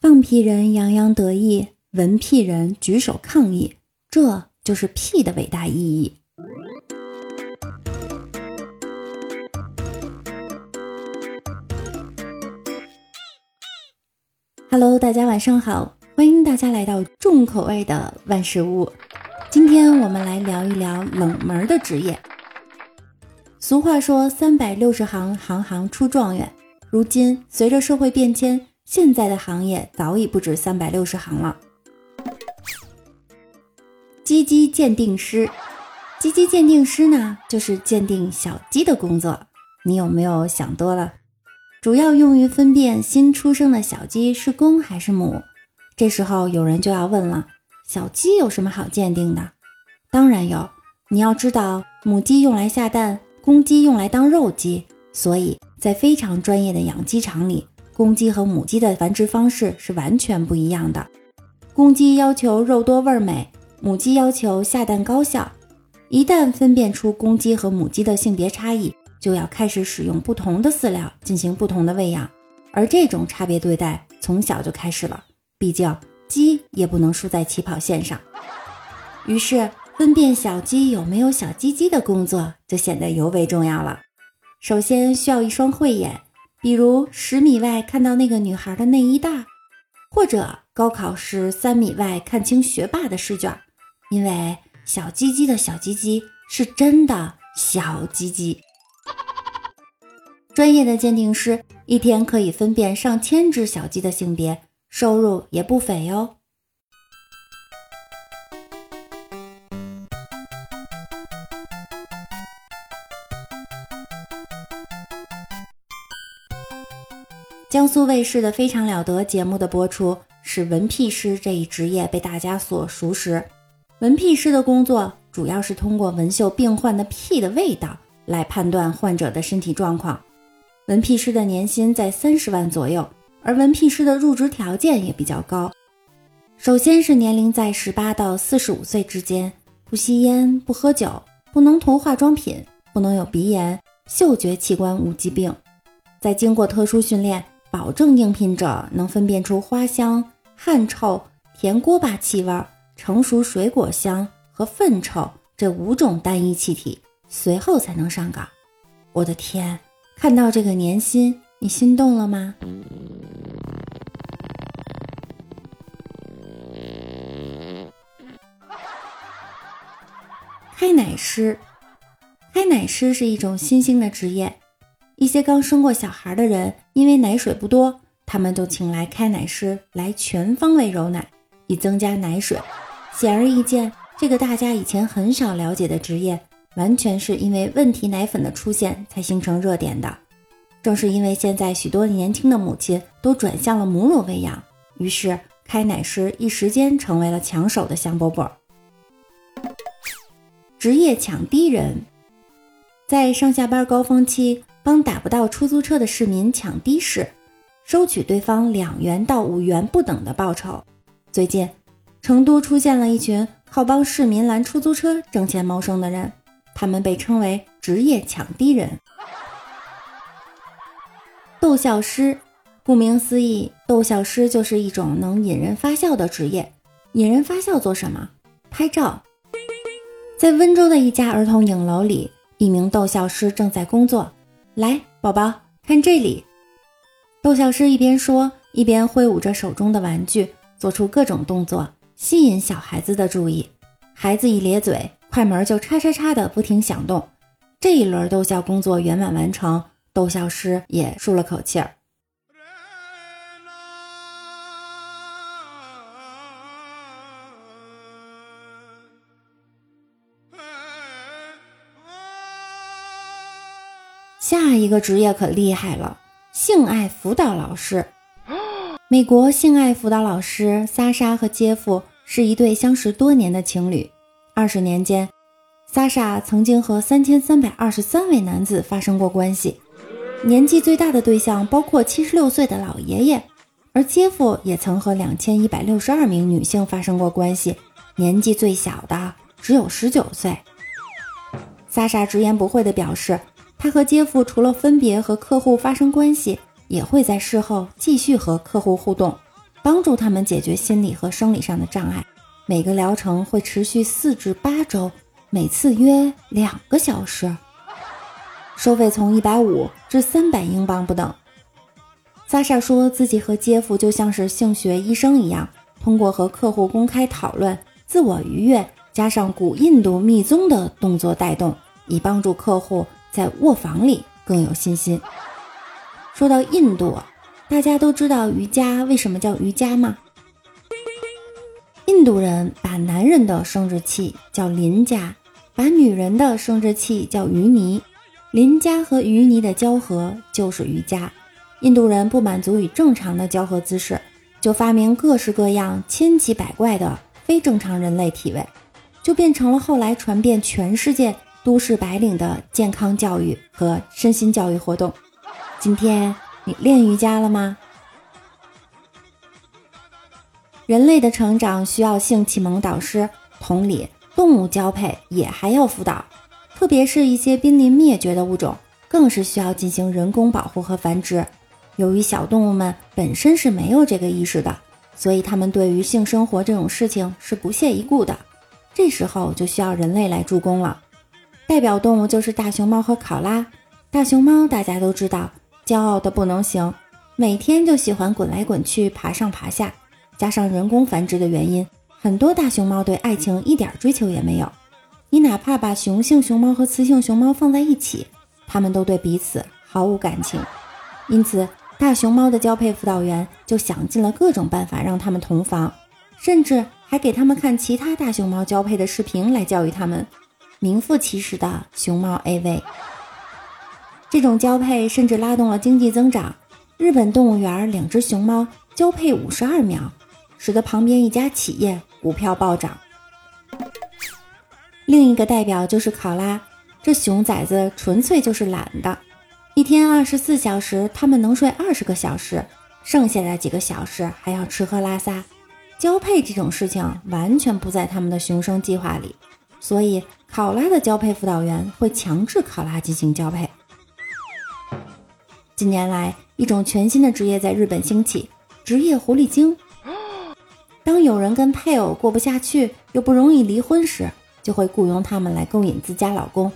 放屁人洋洋得意，闻屁人举手抗议，这就是屁的伟大意义。Hello，大家晚上好，欢迎大家来到重口味的万事屋。今天我们来聊一聊冷门的职业。俗话说：“三百六十行，行行出状元。”如今，随着社会变迁，现在的行业早已不止三百六十行了。鸡鸡鉴定师，鸡鸡鉴定师呢，就是鉴定小鸡的工作。你有没有想多了？主要用于分辨新出生的小鸡是公还是母。这时候有人就要问了：小鸡有什么好鉴定的？当然有，你要知道，母鸡用来下蛋，公鸡用来当肉鸡，所以在非常专业的养鸡场里，公鸡和母鸡的繁殖方式是完全不一样的。公鸡要求肉多味美，母鸡要求下蛋高效。一旦分辨出公鸡和母鸡的性别差异，就要开始使用不同的饲料进行不同的喂养，而这种差别对待从小就开始了。毕竟鸡也不能输在起跑线上。于是，分辨小鸡有没有小鸡鸡的工作就显得尤为重要了。首先需要一双慧眼，比如十米外看到那个女孩的内衣袋，或者高考时三米外看清学霸的试卷，因为小鸡鸡的小鸡鸡是真的小鸡鸡。专业的鉴定师一天可以分辨上千只小鸡的性别，收入也不菲哟。江苏卫视的《非常了得》节目的播出，使闻屁师这一职业被大家所熟识。闻屁师的工作主要是通过闻嗅病患的屁的味道来判断患者的身体状况。闻屁师的年薪在三十万左右，而闻屁师的入职条件也比较高。首先是年龄在十八到四十五岁之间，不吸烟、不喝酒、不能涂化妆品、不能有鼻炎、嗅觉器官无疾病。在经过特殊训练，保证应聘者能分辨出花香、汗臭、甜锅巴气味、成熟水果香和粪臭这五种单一气体，随后才能上岗。我的天！看到这个年薪，你心动了吗？开奶师，开奶师是一种新兴的职业。一些刚生过小孩的人，因为奶水不多，他们就请来开奶师来全方位揉奶，以增加奶水。显而易见，这个大家以前很少了解的职业。完全是因为问题奶粉的出现才形成热点的。正是因为现在许多年轻的母亲都转向了母乳喂养，于是开奶师一时间成为了抢手的香饽饽。职业抢低人，在上下班高峰期帮打不到出租车的市民抢的士，收取对方两元到五元不等的报酬。最近，成都出现了一群靠帮市民拦出租车挣钱谋生的人。他们被称为职业抢的人。逗笑师，顾名思义，逗笑师就是一种能引人发笑的职业。引人发笑做什么？拍照。在温州的一家儿童影楼里，一名逗笑师正在工作。来，宝宝，看这里。逗笑师一边说，一边挥舞着手中的玩具，做出各种动作，吸引小孩子的注意。孩子一咧嘴。快门就叉叉叉的不停响动，这一轮逗笑工作圆满完成，逗笑师也舒了口气儿。一个职业可厉害了，性爱辅导老师。美国性爱辅导老师萨莎和杰夫是一对相识多年的情侣。二十年间，萨莎曾经和三千三百二十三位男子发生过关系，年纪最大的对象包括七十六岁的老爷爷，而杰夫也曾和两千一百六十二名女性发生过关系，年纪最小的只有十九岁。萨莎直言不讳地表示，他和杰夫除了分别和客户发生关系，也会在事后继续和客户互动，帮助他们解决心理和生理上的障碍。每个疗程会持续四至八周，每次约两个小时，收费从一百五至三百英镑不等。萨莎说自己和杰夫就像是性学医生一样，通过和客户公开讨论、自我愉悦，加上古印度密宗的动作带动，以帮助客户在卧房里更有信心。说到印度，大家都知道瑜伽为什么叫瑜伽吗？印度人把男人的生殖器叫邻家，把女人的生殖器叫鱼泥，邻家和鱼泥的交合就是瑜伽。印度人不满足于正常的交合姿势，就发明各式各样、千奇百怪的非正常人类体位，就变成了后来传遍全世界都市白领的健康教育和身心教育活动。今天你练瑜伽了吗？人类的成长需要性启蒙导师，同理，动物交配也还要辅导，特别是一些濒临灭绝的物种，更是需要进行人工保护和繁殖。由于小动物们本身是没有这个意识的，所以它们对于性生活这种事情是不屑一顾的。这时候就需要人类来助攻了。代表动物就是大熊猫和考拉。大熊猫大家都知道，骄傲的不能行，每天就喜欢滚来滚去、爬上爬下。加上人工繁殖的原因，很多大熊猫对爱情一点追求也没有。你哪怕把雄性熊猫和雌性熊猫放在一起，它们都对彼此毫无感情。因此。大熊猫的交配辅导员就想尽了各种办法让它们同房，甚至还给他们看其他大熊猫交配的视频来教育它们，名副其实的熊猫 AV。这种交配甚至拉动了经济增长。日本动物园两只熊猫交配五十二秒，使得旁边一家企业股票暴涨。另一个代表就是考拉，这熊崽子纯粹就是懒的。一天二十四小时，他们能睡二十个小时，剩下的几个小时还要吃喝拉撒。交配这种事情完全不在他们的雄生计划里，所以考拉的交配辅导员会强制考拉进行交配。近年来，一种全新的职业在日本兴起——职业狐狸精。当有人跟配偶过不下去，又不容易离婚时，就会雇佣他们来勾引自家老公，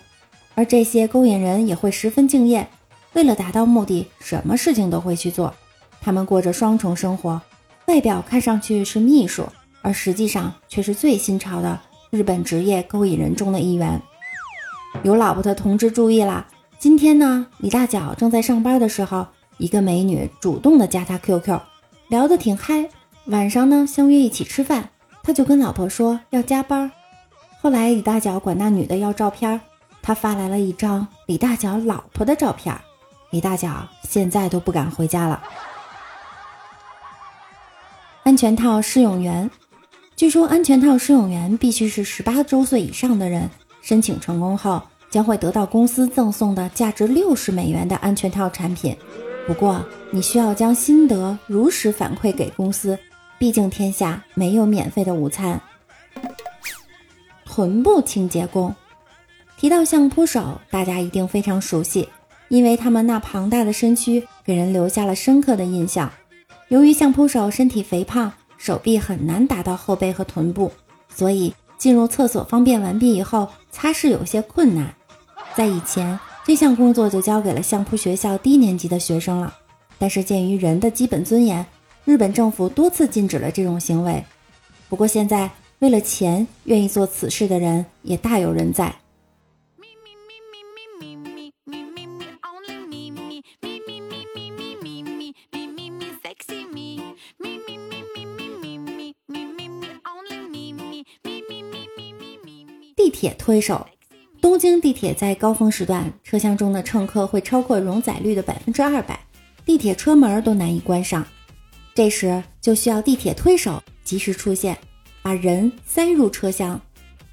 而这些勾引人也会十分敬业。为了达到目的，什么事情都会去做。他们过着双重生活，外表看上去是秘书，而实际上却是最新潮的日本职业勾引人中的一员。有老婆的同志注意啦！今天呢，李大脚正在上班的时候，一个美女主动的加他 QQ，聊得挺嗨。晚上呢，相约一起吃饭，他就跟老婆说要加班。后来李大脚管那女的要照片，他发来了一张李大脚老婆的照片。李大脚现在都不敢回家了。安全套试用员，据说安全套试用员必须是十八周岁以上的人，申请成功后将会得到公司赠送的价值六十美元的安全套产品。不过你需要将心得如实反馈给公司，毕竟天下没有免费的午餐。臀部清洁工，提到相扑手，大家一定非常熟悉。因为他们那庞大的身躯给人留下了深刻的印象。由于相扑手身体肥胖，手臂很难达到后背和臀部，所以进入厕所方便完毕以后，擦拭有些困难。在以前，这项工作就交给了相扑学校低年级的学生了。但是鉴于人的基本尊严，日本政府多次禁止了这种行为。不过现在，为了钱愿意做此事的人也大有人在。地铁推手，东京地铁在高峰时段，车厢中的乘客会超过容载率的百分之二百，地铁车门都难以关上。这时就需要地铁推手及时出现，把人塞入车厢。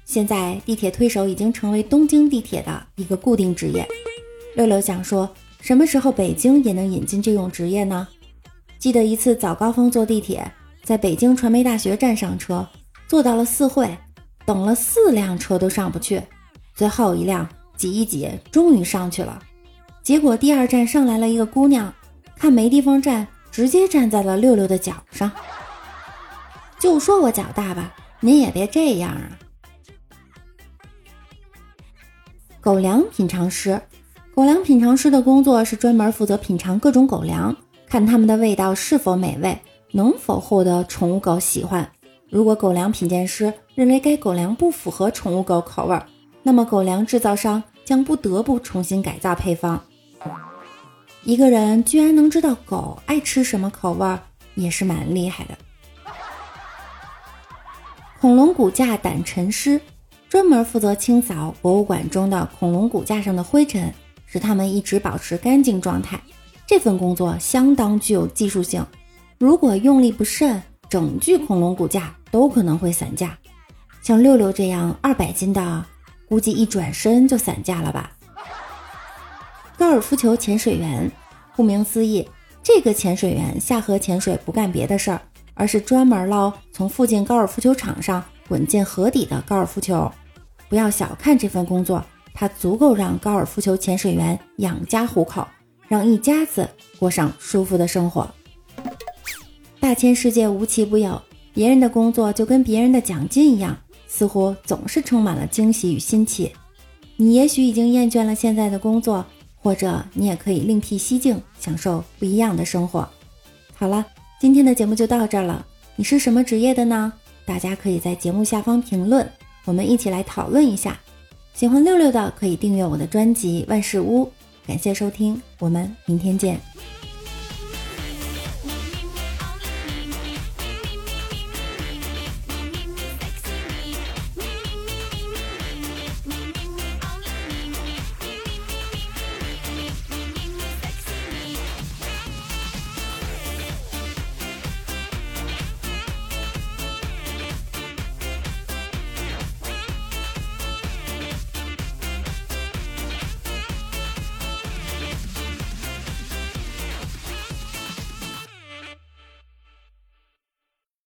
现在地铁推手已经成为东京地铁的一个固定职业。六六想说，什么时候北京也能引进这种职业呢？记得一次早高峰坐地铁，在北京传媒大学站上车，坐到了四惠。等了四辆车都上不去，最后一辆挤一挤，终于上去了。结果第二站上来了一个姑娘，看没地方站，直接站在了六六的脚上。就说我脚大吧，您也别这样啊。狗粮品尝师，狗粮品尝师的工作是专门负责品尝各种狗粮，看它们的味道是否美味，能否获得宠物狗喜欢。如果狗粮品鉴师认为该狗粮不符合宠物狗口味，那么狗粮制造商将不得不重新改造配方。一个人居然能知道狗爱吃什么口味，也是蛮厉害的。恐龙骨架掸尘师。专门负责清扫博物馆中的恐龙骨架上的灰尘，使它们一直保持干净状态。这份工作相当具有技术性，如果用力不慎，整具恐龙骨架都可能会散架。像六六这样二百斤的，估计一转身就散架了吧。高尔夫球潜水员，顾名思义，这个潜水员下河潜水不干别的事儿，而是专门捞从附近高尔夫球场上滚进河底的高尔夫球。不要小看这份工作，它足够让高尔夫球潜水员养家糊口，让一家子过上舒服的生活。大千世界无奇不有，别人的工作就跟别人的奖金一样，似乎总是充满了惊喜与新奇。你也许已经厌倦了现在的工作，或者你也可以另辟蹊径，享受不一样的生活。好了，今天的节目就到这儿了。你是什么职业的呢？大家可以在节目下方评论。我们一起来讨论一下，喜欢六六的可以订阅我的专辑万事屋。感谢收听，我们明天见。